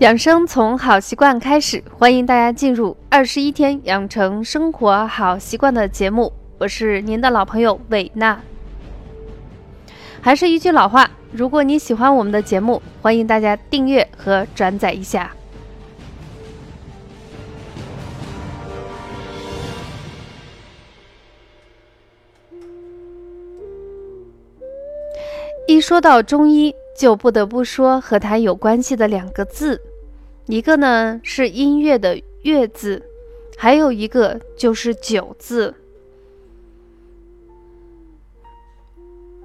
养生从好习惯开始，欢迎大家进入二十一天养成生活好习惯的节目。我是您的老朋友伟娜。还是一句老话，如果你喜欢我们的节目，欢迎大家订阅和转载一下。一说到中医，就不得不说和它有关系的两个字，一个呢是音乐的“乐”字，还有一个就是“酒”字。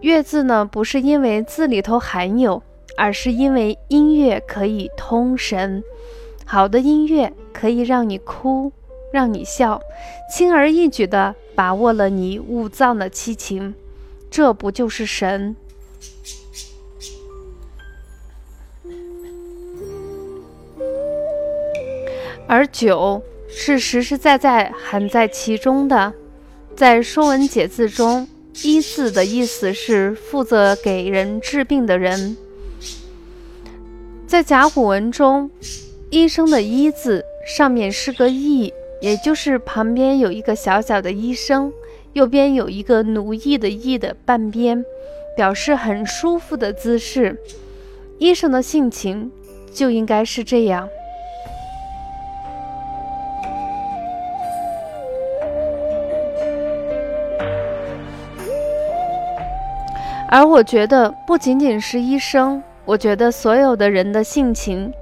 乐字呢，不是因为字里头含有，而是因为音乐可以通神。好的音乐可以让你哭，让你笑，轻而易举地把握了你五脏的七情，这不就是神？而酒是实实在在含在其中的，在《说文解字》中，“医”字的意思是负责给人治病的人。在甲骨文中，“医生”的“医”字上面是个“义”，也就是旁边有一个小小的医生，右边有一个奴役的“役”的半边，表示很舒服的姿势。医生的性情就应该是这样。而我觉得，不仅仅是医生，我觉得所有的人的性情，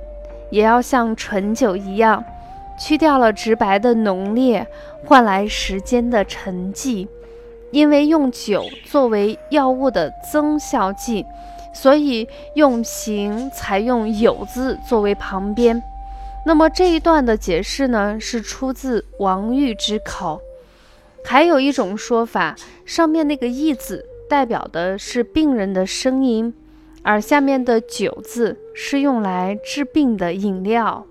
也要像醇酒一样，去掉了直白的浓烈，换来时间的沉寂。因为用酒作为药物的增效剂，所以用形才用“有”字作为旁边。那么这一段的解释呢，是出自王玉之口。还有一种说法，上面那个“义”字。代表的是病人的声音，而下面的“酒”字是用来治病的饮料。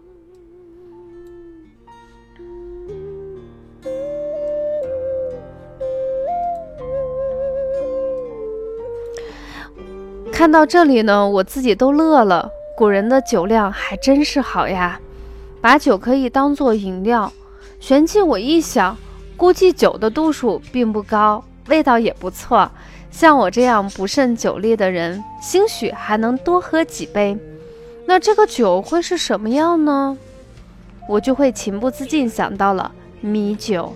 看到这里呢，我自己都乐了。古人的酒量还真是好呀，把酒可以当做饮料。旋即我一想，估计酒的度数并不高，味道也不错。像我这样不胜酒力的人，兴许还能多喝几杯。那这个酒会是什么样呢？我就会情不自禁想到了米酒。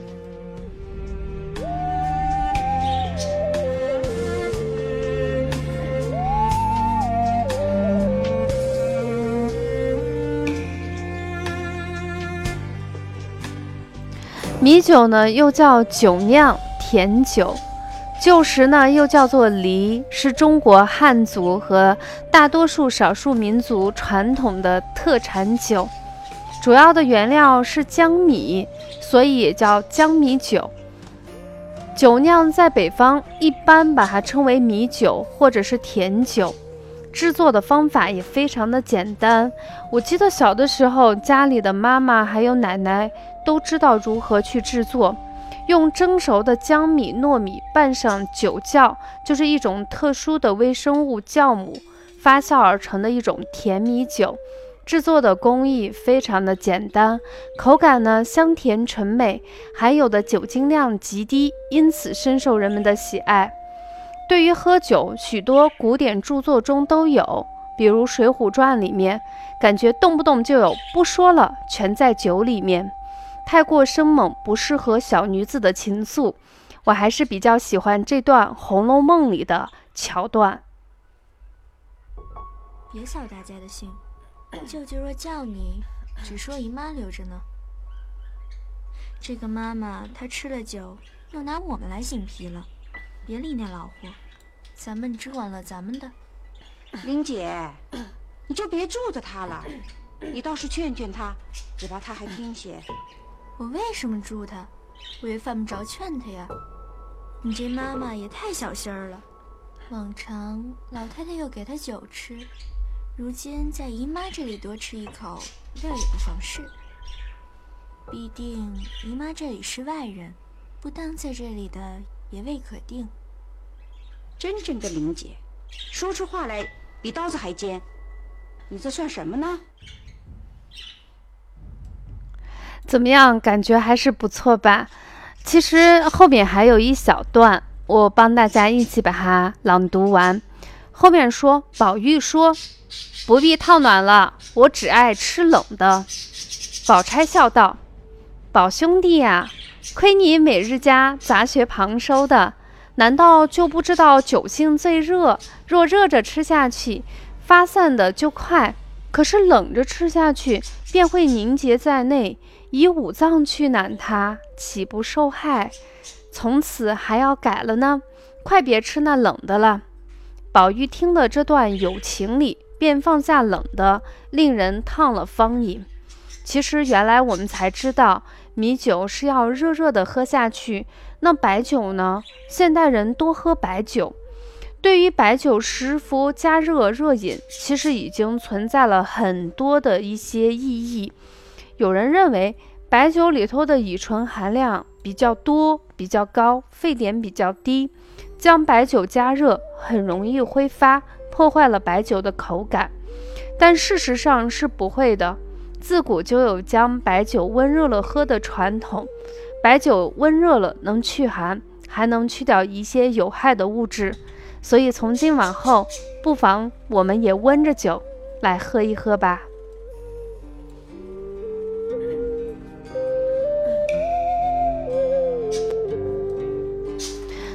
米酒呢，又叫酒酿、甜酒。旧时呢，又叫做梨，是中国汉族和大多数少数民族传统的特产酒。主要的原料是江米，所以也叫江米酒。酒酿在北方一般把它称为米酒或者是甜酒，制作的方法也非常的简单。我记得小的时候，家里的妈妈还有奶奶都知道如何去制作。用蒸熟的江米、糯米拌上酒酵，就是一种特殊的微生物酵母发酵而成的一种甜米酒。制作的工艺非常的简单，口感呢香甜醇美，含有的酒精量极低，因此深受人们的喜爱。对于喝酒，许多古典著作中都有，比如《水浒传》里面，感觉动不动就有不说了，全在酒里面。太过生猛，不适合小女子的情愫。我还是比较喜欢这段《红楼梦》里的桥段。别扫大家的兴，舅舅若叫你，只说姨妈留着呢。这个妈妈她吃了酒，又拿我们来醒皮了。别理那老货，咱们只管了咱们的。玲姐，你就别住着他了，你倒是劝劝他，只怕他还听些。我为什么助他？我也犯不着劝他呀。你这妈妈也太小心儿了。往常老太太又给他酒吃，如今在姨妈这里多吃一口，料也不妨事。必定姨妈这里是外人，不当在这里的也未可定。真正的玲姐，说出话来比刀子还尖。你这算什么呢？怎么样？感觉还是不错吧？其实后面还有一小段，我帮大家一起把它朗读完。后面说，宝玉说：“不必套暖了，我只爱吃冷的。”宝钗笑道：“宝兄弟呀，亏你每日家杂学旁收的，难道就不知道酒性最热？若热着吃下去，发散的就快；可是冷着吃下去，便会凝结在内。”以五脏去暖它，岂不受害？从此还要改了呢？快别吃那冷的了。宝玉听了这段有情理，便放下冷的，令人烫了方饮。其实原来我们才知道，米酒是要热热的喝下去。那白酒呢？现代人多喝白酒，对于白酒师傅加热热饮，其实已经存在了很多的一些意义。有人认为白酒里头的乙醇含量比较多、比较高，沸点比较低，将白酒加热很容易挥发，破坏了白酒的口感。但事实上是不会的，自古就有将白酒温热了喝的传统。白酒温热了能去寒，还能去掉一些有害的物质。所以从今往后，不妨我们也温着酒来喝一喝吧。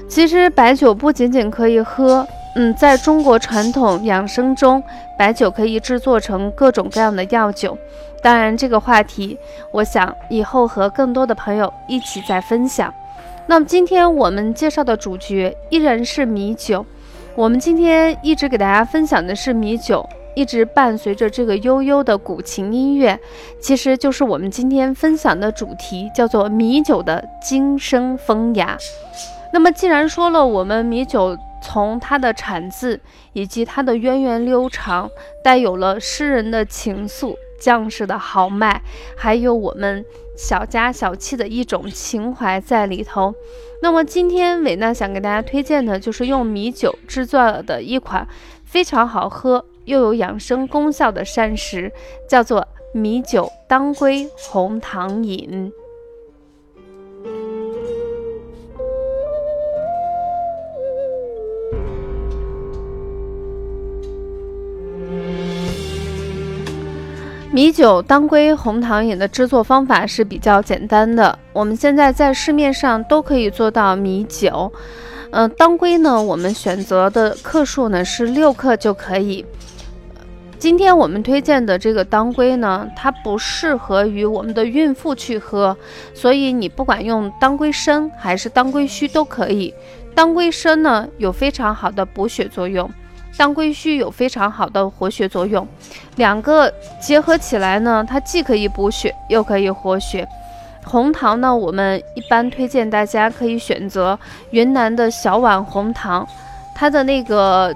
其实白酒不仅仅可以喝，嗯，在中国传统养生中，白酒可以制作成各种各样的药酒。当然，这个话题，我想以后和更多的朋友一起再分享。那么今天我们介绍的主角依然是米酒。我们今天一直给大家分享的是米酒，一直伴随着这个悠悠的古琴音乐，其实就是我们今天分享的主题，叫做米酒的今生风雅。那么，既然说了，我们米酒从它的产自以及它的源远流长，带有了诗人的情愫、将士的豪迈，还有我们小家小气的一种情怀在里头。那么，今天伟娜想给大家推荐的就是用米酒制作的一款非常好喝又有养生功效的膳食，叫做米酒当归红糖饮。米酒当归红糖饮的制作方法是比较简单的，我们现在在市面上都可以做到米酒。嗯，当归呢，我们选择的克数呢是六克就可以。今天我们推荐的这个当归呢，它不适合于我们的孕妇去喝，所以你不管用当归参还是当归须都可以。当归参呢有非常好的补血作用。当归须有非常好的活血作用，两个结合起来呢，它既可以补血，又可以活血。红糖呢，我们一般推荐大家可以选择云南的小碗红糖，它的那个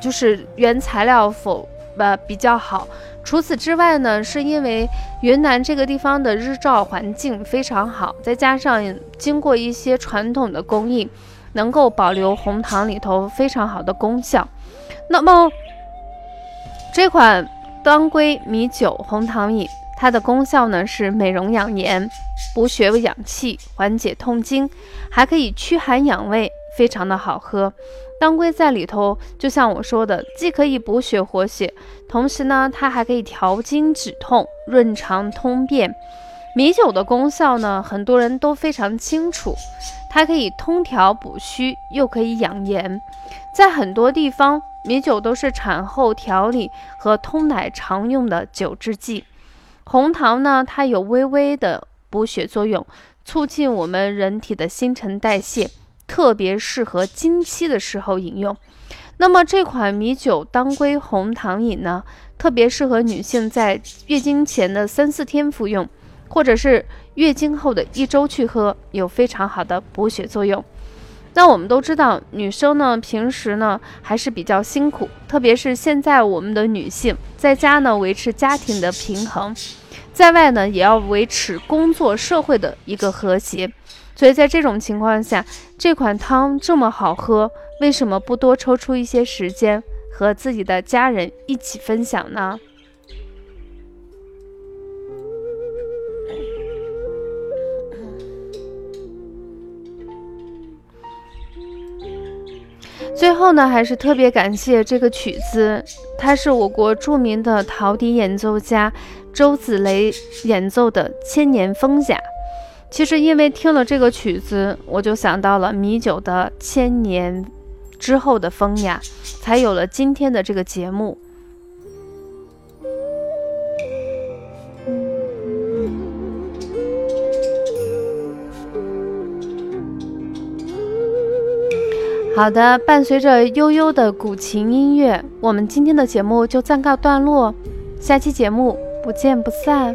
就是原材料否呃比较好。除此之外呢，是因为云南这个地方的日照环境非常好，再加上经过一些传统的工艺，能够保留红糖里头非常好的功效。那么，这款当归米酒红糖饮，它的功效呢是美容养颜、补血养气、缓解痛经，还可以驱寒养胃，非常的好喝。当归在里头，就像我说的，既可以补血活血，同时呢，它还可以调经止痛、润肠通便。米酒的功效呢，很多人都非常清楚，它可以通调补虚，又可以养颜，在很多地方。米酒都是产后调理和通奶常用的酒制剂。红糖呢，它有微微的补血作用，促进我们人体的新陈代谢，特别适合经期的时候饮用。那么这款米酒当归红糖饮呢，特别适合女性在月经前的三四天服用，或者是月经后的一周去喝，有非常好的补血作用。那我们都知道，女生呢平时呢还是比较辛苦，特别是现在我们的女性在家呢维持家庭的平衡，在外呢也要维持工作社会的一个和谐。所以在这种情况下，这款汤这么好喝，为什么不多抽出一些时间和自己的家人一起分享呢？最后呢，还是特别感谢这个曲子，它是我国著名的陶笛演奏家周子雷演奏的《千年风雅》。其实因为听了这个曲子，我就想到了米酒的《千年之后的风雅》，才有了今天的这个节目。好的，伴随着悠悠的古琴音乐，我们今天的节目就暂告段落，下期节目不见不散。